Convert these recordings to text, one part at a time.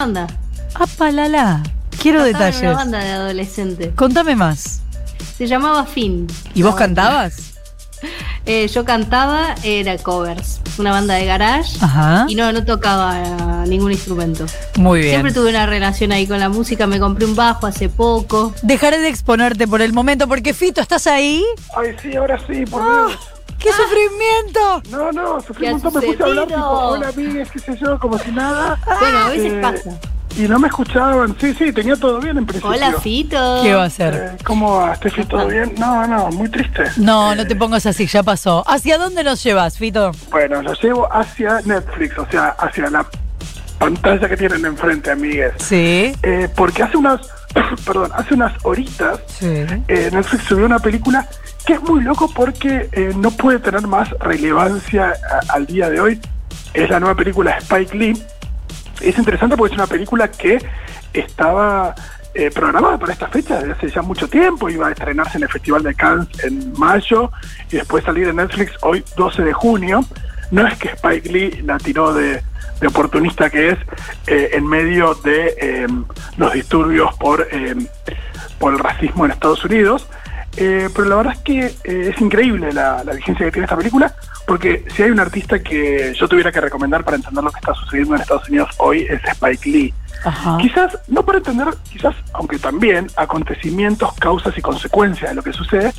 banda. ¡Apalala! Quiero Cantaba en detalles. una banda de adolescente. Contame más. Se llamaba Fin. ¿Y vos cantabas? Eh, yo cantaba, era covers. Una banda de garage. Ajá. Y no, no tocaba ningún instrumento. Muy bien. Siempre tuve una relación ahí con la música. Me compré un bajo hace poco. Dejaré de exponerte por el momento porque Fito, ¿estás ahí? Ay, sí, ahora sí, por ¡Ah! Dios. ¡Qué sufrimiento! No, no, sufrí ¿Qué un ha montón, me puse a hablar tipo, hola amigues, qué sé yo, como si nada. Bueno, a veces Eh, pasa. Y no me escuchaban. Sí, sí, tenía todo bien en principio. Hola, Fito. ¿Qué va a hacer? Eh, ¿Cómo va, Steffi? ¿Todo bien? No, no, muy triste. No, Eh, no te pongas así, ya pasó. ¿Hacia dónde nos llevas, Fito? Bueno, lo llevo hacia Netflix, o sea, hacia la pantalla que tienen enfrente, amigues. Sí. Eh, porque hace unas, perdón, hace unas horitas Sí. eh, Netflix subió una película que es muy loco porque eh, no puede tener más relevancia al día de hoy. Es la nueva película Spike Lee. Es interesante porque es una película que estaba eh, programada para esta fecha desde hace ya mucho tiempo. Iba a estrenarse en el Festival de Cannes en mayo y después salir en Netflix hoy 12 de junio. No es que Spike Lee la tiró de, de oportunista que es eh, en medio de eh, los disturbios por, eh, por el racismo en Estados Unidos. Eh, pero la verdad es que eh, es increíble la, la vigencia que tiene esta película, porque si hay un artista que yo tuviera que recomendar para entender lo que está sucediendo en Estados Unidos hoy es Spike Lee. Ajá. Quizás, no para entender, quizás, aunque también, acontecimientos, causas y consecuencias de lo que sucede,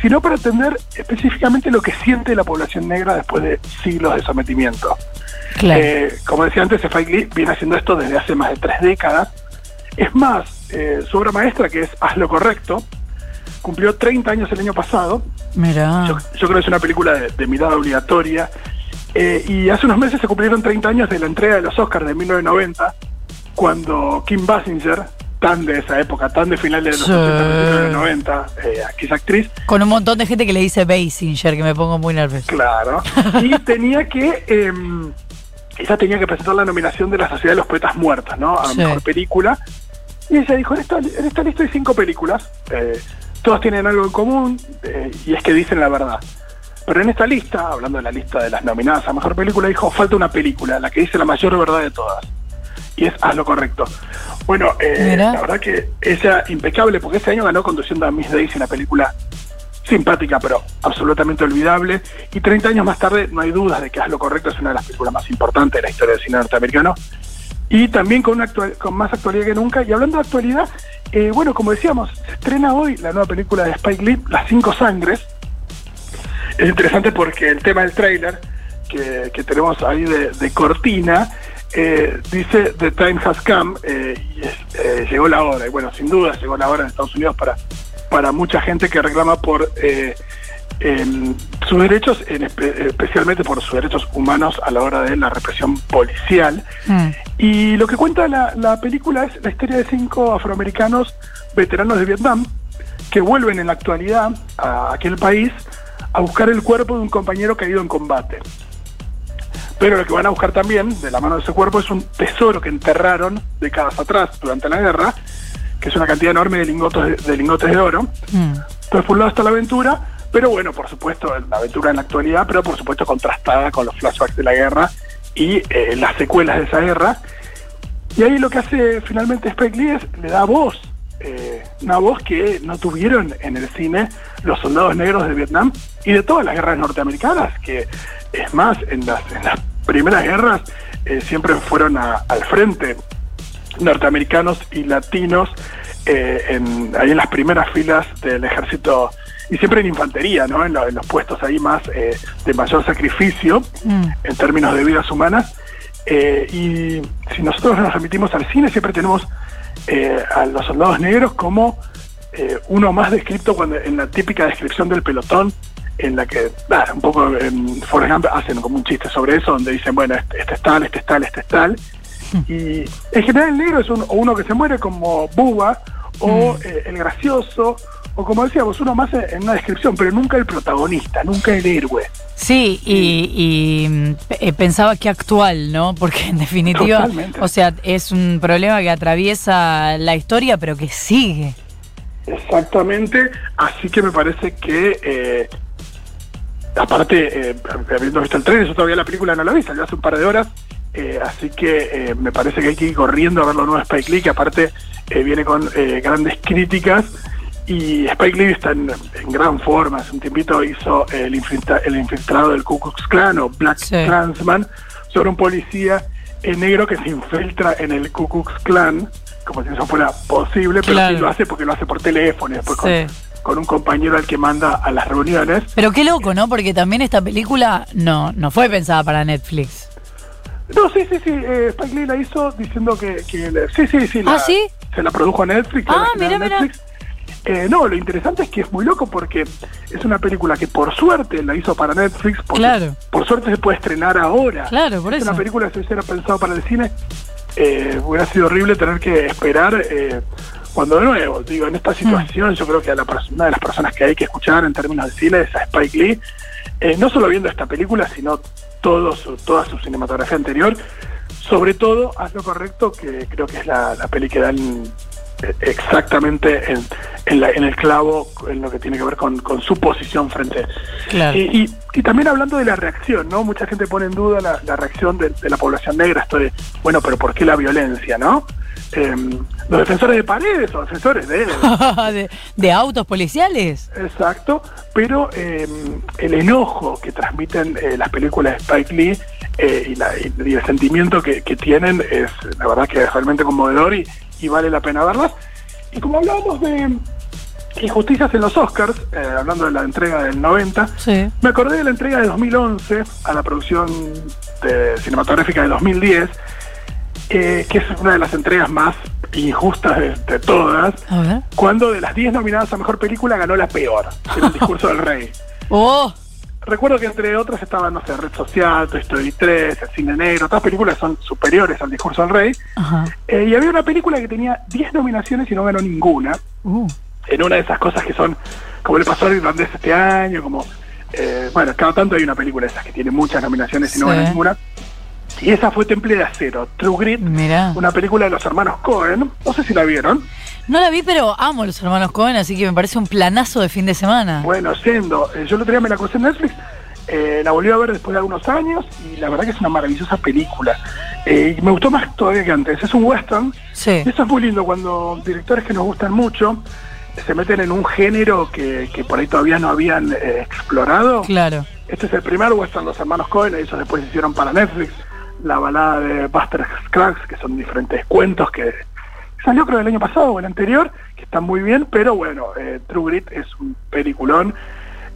sino para entender específicamente lo que siente la población negra después de siglos de sometimiento. Claro. Eh, como decía antes, Spike Lee viene haciendo esto desde hace más de tres décadas. Es más, eh, su obra maestra, que es Haz lo correcto, cumplió 30 años el año pasado. Mira. Yo, yo creo que es una película de, de mirada obligatoria. Eh, y hace unos meses se cumplieron 30 años de la entrega de los Oscars de 1990, cuando Kim Basinger, tan de esa época, tan de finales de los Sí. 80, principios de los 90, eh, aquí es actriz, Con un montón de gente que le dice Basinger, que me pongo muy nervioso. Claro. Y tenía que. eh, ella tenía que presentar la nominación de la Sociedad de los Poetas Muertos, ¿no? A Sí. mejor película. Y ella dijo: en esta, en esta lista hay cinco películas. eh, todas tienen algo en común eh, y es que dicen la verdad. Pero en esta lista, hablando de la lista de las nominadas a mejor película, dijo: falta una película, la que dice la mayor verdad de todas. Y es Haz lo correcto. Bueno, eh, la verdad que ella impecable, porque ese año ganó conduciendo a Miss Daisy, una película simpática, pero absolutamente olvidable. Y 30 años más tarde, no hay dudas de que Haz lo correcto es una de las películas más importantes de la historia del cine norteamericano. Y también con, una actual- con más actualidad que nunca. Y hablando de actualidad, eh, bueno, como decíamos, se estrena hoy la nueva película de Spike Lee, Las Cinco Sangres. Es interesante porque el tema del tráiler que, que tenemos ahí de, de cortina eh, dice The time has come eh, y es- eh, llegó la hora. Y bueno, sin duda llegó la hora en Estados Unidos para, para mucha gente que reclama por eh, sus derechos, en espe- especialmente por sus derechos humanos a la hora de la represión policial. Mm. Y lo que cuenta la, la película es la historia de cinco afroamericanos veteranos de Vietnam que vuelven en la actualidad a aquel país a buscar el cuerpo de un compañero caído en combate. Pero lo que van a buscar también, de la mano de ese cuerpo, es un tesoro que enterraron décadas atrás durante la guerra, que es una cantidad enorme de lingotes de, de lingotes de oro. Mm. Entonces, por un lado está la aventura, pero bueno, por supuesto, la aventura en la actualidad, pero por supuesto contrastada con los flashbacks de la guerra y eh, las secuelas de esa guerra. Y ahí lo que hace finalmente Spike Lee es le da voz, eh, una voz que no tuvieron en el cine los soldados negros de Vietnam y de todas las guerras norteamericanas, que es más, en las, en las primeras guerras eh, siempre fueron a- al frente norteamericanos y latinos eh, en, ahí en las primeras filas del ejército y siempre en infantería, ¿no? En, lo- en los puestos ahí más eh, de mayor sacrificio Mm. en términos de vidas humanas. Eh, y si nosotros nos remitimos al cine, siempre tenemos eh, a los soldados negros como eh, uno más descrito cuando en la típica descripción del pelotón, en la que, un poco en Forrest Gump hacen como un chiste sobre eso, donde dicen, bueno, este, este es tal, este es tal, este es tal. Y en general el negro es un- uno que se muere como Bubba, o eh, el gracioso, o como decíamos, uno más en una descripción, pero nunca el protagonista, nunca el héroe. Sí, y, y, mm, eh, pensaba que actual, ¿no? Porque en definitiva, Totalmente. o sea, es un problema que atraviesa la historia, pero que sigue. Exactamente, así que me parece que, eh, aparte, eh, habiendo visto el tren, yo todavía la película no la vi, salió hace un par de horas, Eh, así que eh, me parece que hay que ir corriendo a ver lo nuevo de Spike Lee, que aparte eh, viene con eh, grandes críticas. Y Spike Lee está en, en gran forma. Hace un tiempito hizo el, infiltra- el infiltrado del Ku Klux Klan o Black Sí. Klansman sobre un policía negro que se infiltra en el Ku Klux Klan, como si eso fuera posible, pero sí lo hace porque lo hace por teléfono y después con, con un compañero al que manda a las reuniones. Pero qué loco, ¿no? Porque también esta película no, no fue pensada para Netflix. No, sí, sí, sí. Eh, Spike Lee la hizo diciendo que. sí, sí, sí. ¿Ah, sí? Se la produjo a Netflix. Ah, mira, mira. Eh, no, lo interesante es que es muy loco porque es una película que por suerte la hizo para Netflix. Porque Claro. Por suerte se puede estrenar ahora. Claro, por es eso. una película que si hubiera pensado para el cine. eh, hubiera sido horrible tener que esperar. eh, cuando de nuevo, digo, en esta Hmm. situación yo creo que a la una de las personas que hay que escuchar en términos de cine es a Spike Lee, eh, no solo viendo esta película, sino todo su- toda su cinematografía anterior. Sobre todo, haz lo correcto, que creo que es la, la peli que dan eh, exactamente en, en, la- en el clavo en lo que tiene que ver con, con su posición frente. Claro. Y, y- y también hablando de la reacción, ¿no? Mucha gente pone en duda la, la reacción de, de la población negra, esto de, bueno, pero ¿por qué la violencia, no? Em, los defensores de paredes o defensores de... de, de autos policiales. Exacto, pero eh, el enojo que transmiten eh, las películas de Spike Lee eh, y, la- y- y el sentimiento que, que tienen es la verdad que es realmente conmovedor y, y vale la pena verlas. Y como hablábamos de injusticias en los Oscars, eh, hablando de la entrega del 90, Sí. me acordé de la entrega de 2011 a la producción de- cinematográfica de 2010, eh, que es una de las entregas más injustas de- de todas, A ver. cuando de las 10 nominadas a mejor película ganó la peor, era el discurso del rey. ¡Oh! Recuerdo que entre otras estaban, no sé, Red Social, Toy Story 3, El Cine Negro, todas películas son superiores al discurso del rey. Ajá. Eh, y había una película que tenía 10 nominaciones y no ganó ninguna. Uh. En una de esas cosas que son, como le pasó al irlandés este año, como, eh, bueno, cada tanto hay una película de esas que tiene muchas nominaciones y no Sí. gana ninguna. Y esa fue Temple de Acero, True Grit, Mirá. una película de los hermanos Cohen. No sé si la vieron. No la vi, pero amo a los hermanos Cohen, así que me parece un planazo de fin de semana. Bueno, siendo, eh, yo el otro día me la crucé en Netflix, eh, la volví a ver después de algunos años y la verdad que es una maravillosa película. Eh, y me gustó más todavía que antes. Es un western Sí. y eso es muy lindo cuando directores que nos gustan mucho se meten en un género que, que por ahí todavía no habían eh, explorado. Claro. Este es el primer western de los hermanos Cohen, ellos después hicieron para Netflix la balada de Buster Scruggs, que son diferentes cuentos que salió creo el año pasado o el anterior, que están muy bien, pero bueno, eh, True Grit es un peliculón.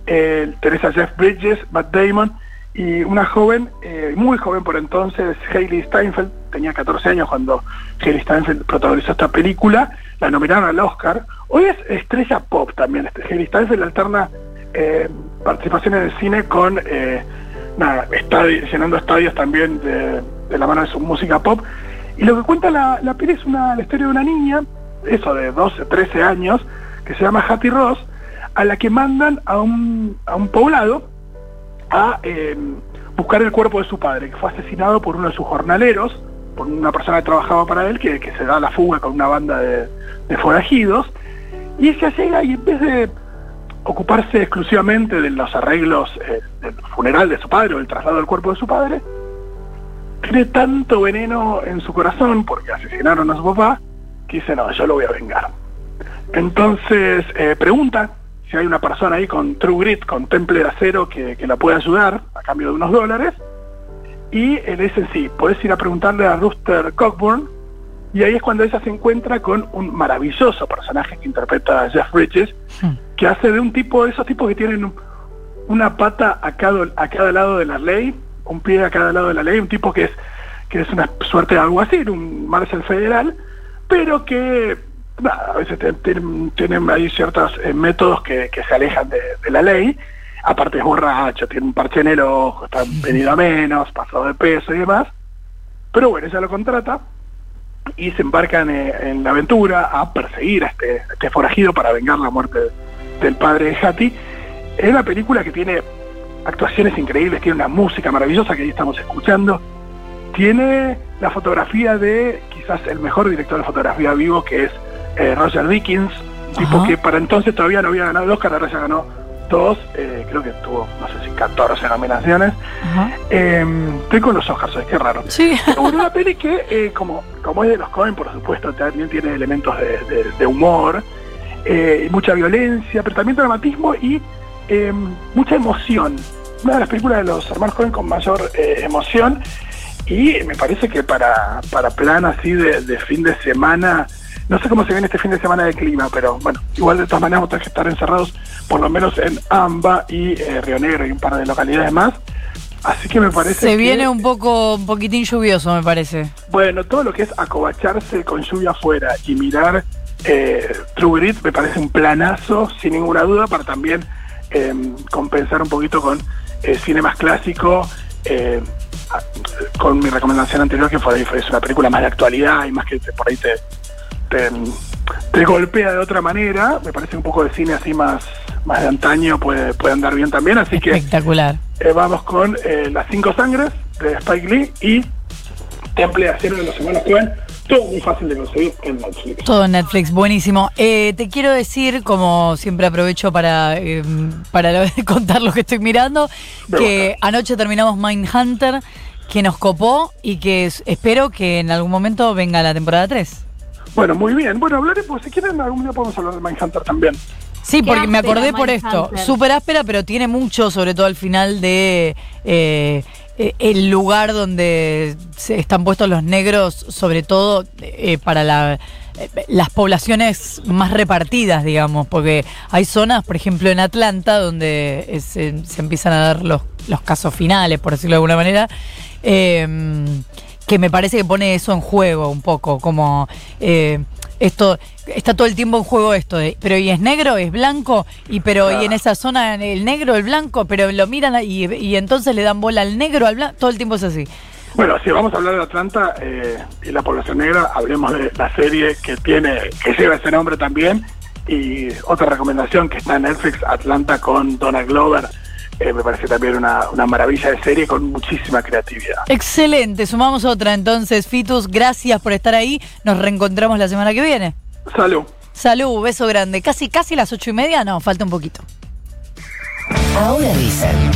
Eh, Teresa Jeff Bridges, Matt Damon y una joven, eh, muy joven por entonces, Hailey Steinfeld, tenía 14 años cuando Hailey Steinfeld protagonizó esta película, la nominaron al Oscar. Hoy es estrella pop también, este, Hailey Steinfeld alterna eh, participación en el cine con nada, llenando estadios también de, la mano de su música pop. Y lo que cuenta la, la peli es una, la historia de una niña, eso de 12, 13 años, que se llama Hattie Ross, a la que mandan a un, a un poblado a eh, buscar el cuerpo de su padre, que fue asesinado por uno de sus jornaleros, por una persona que trabajaba para él, que, que se da la fuga con una banda de, de forajidos. Y ella llega y en vez de ocuparse exclusivamente de los arreglos eh, del funeral de su padre o del traslado del cuerpo de su padre, tiene tanto veneno en su corazón porque asesinaron a su papá que dice, no, yo lo voy a vengar. Entonces eh, pregunta si hay una persona ahí con True Grit, con temple de acero que, que la puede ayudar a cambio de unos dólares. Y le dicen, sí, puedes ir a preguntarle a Rooster Cockburn. Y ahí es cuando ella se encuentra con un maravilloso personaje que interpreta a Jeff Bridges, Hmm. que hace de un tipo, de esos tipos que tienen un- una pata a cada, a cada lado de la ley, un pie a cada lado de la ley, un tipo que es, que es una suerte de algo así, un Marshall federal, pero que nada, a veces tienen, tienen ahí ciertos eh, métodos que, que se alejan de, de la ley. Aparte es borracho, tiene un parche en el ojo, está venido a menos, pasado de peso y demás. Pero bueno, ella lo contrata y se embarcan eh, en la aventura a perseguir a este, a este forajido para vengar la muerte del padre de Hattie. Es una película que tiene actuaciones increíbles, tiene una música maravillosa que ahí estamos escuchando, tiene la fotografía de quizás el mejor director de fotografía vivo que es eh, Roger Dickens, tipo Ajá. que para entonces todavía no había ganado el Oscar, ahora ya ganó dos, eh, creo que tuvo, no sé si 14 nominaciones. Eh, estoy con los Oscars, hoy, qué raro. Sí. Pero bueno, una peli que, eh, como, como es de los Coen, por supuesto, también tiene elementos de, de- de humor, eh, y mucha violencia, pero también dramatismo y eh, mucha emoción. Una de las películas de los hermanos Coen con mayor emoción y me parece que para, para plan así de, de fin de semana, no sé cómo se viene este fin de semana de clima, pero bueno, igual de todas maneras vamos a tener que estar encerrados por lo menos en Amba y eh, Río Negro y un par de localidades más. Así que me parece Se que- viene un poco, un poquitín lluvioso, me parece. bueno, todo lo que es acobacharse con lluvia afuera y mirar eh, True Grit me parece un planazo, sin ninguna duda, para también eh, compensar un poquito con eh, cine más clásico, eh, a- con mi recomendación anterior que fue es una película más de actualidad y más que por ahí te, te, te golpea de otra manera, me parece un poco de cine así más, más de antaño puede, puede andar bien también, así que... Espectacular. Eh, vamos con eh, Las Cinco Sangres de Spike Lee y Temple de Acero de los Hermanos Coen. Todo muy fácil de conseguir en Netflix. Todo en Netflix, buenísimo. Eh, te quiero decir, como siempre aprovecho para, eh, para contar lo que estoy mirando, Me que anoche terminamos Mindhunter, que nos copó y que es- espero que en algún momento venga la temporada 3. Bueno, muy bien. Bueno, hablaré, pues si quieren, algún día podemos hablar de Mindhunter también. Sí, porque me acordé por esto. Súper áspera, pero tiene mucho, sobre todo al final de eh, eh, el lugar donde se están puestos los negros, sobre todo eh, para la, eh, las poblaciones más repartidas, digamos, porque hay zonas, por ejemplo, en Atlanta, donde eh, se, se empiezan a dar los, los casos finales, por decirlo de alguna manera. eh, que me parece que pone eso en juego un poco, como eh, esto, está todo el tiempo en juego esto de, pero y es negro, es blanco, y pero y en esa zona el negro, el blanco, pero lo miran y, y entonces le dan bola al negro, al blanco, todo el tiempo es así. Bueno, si vamos a hablar de Atlanta eh, y la población negra, hablemos de la serie que tiene, que lleva ese nombre también. Y otra recomendación que está en Netflix, Atlanta con Donald Glover. Eh, me parece también una, una maravilla de serie con muchísima creatividad. Excelente, sumamos otra entonces, Fitus, gracias por estar ahí, nos reencontramos la semana que viene. Salud. Salud, beso grande, casi casi las ocho y media, no, falta un poquito. Ahora dicen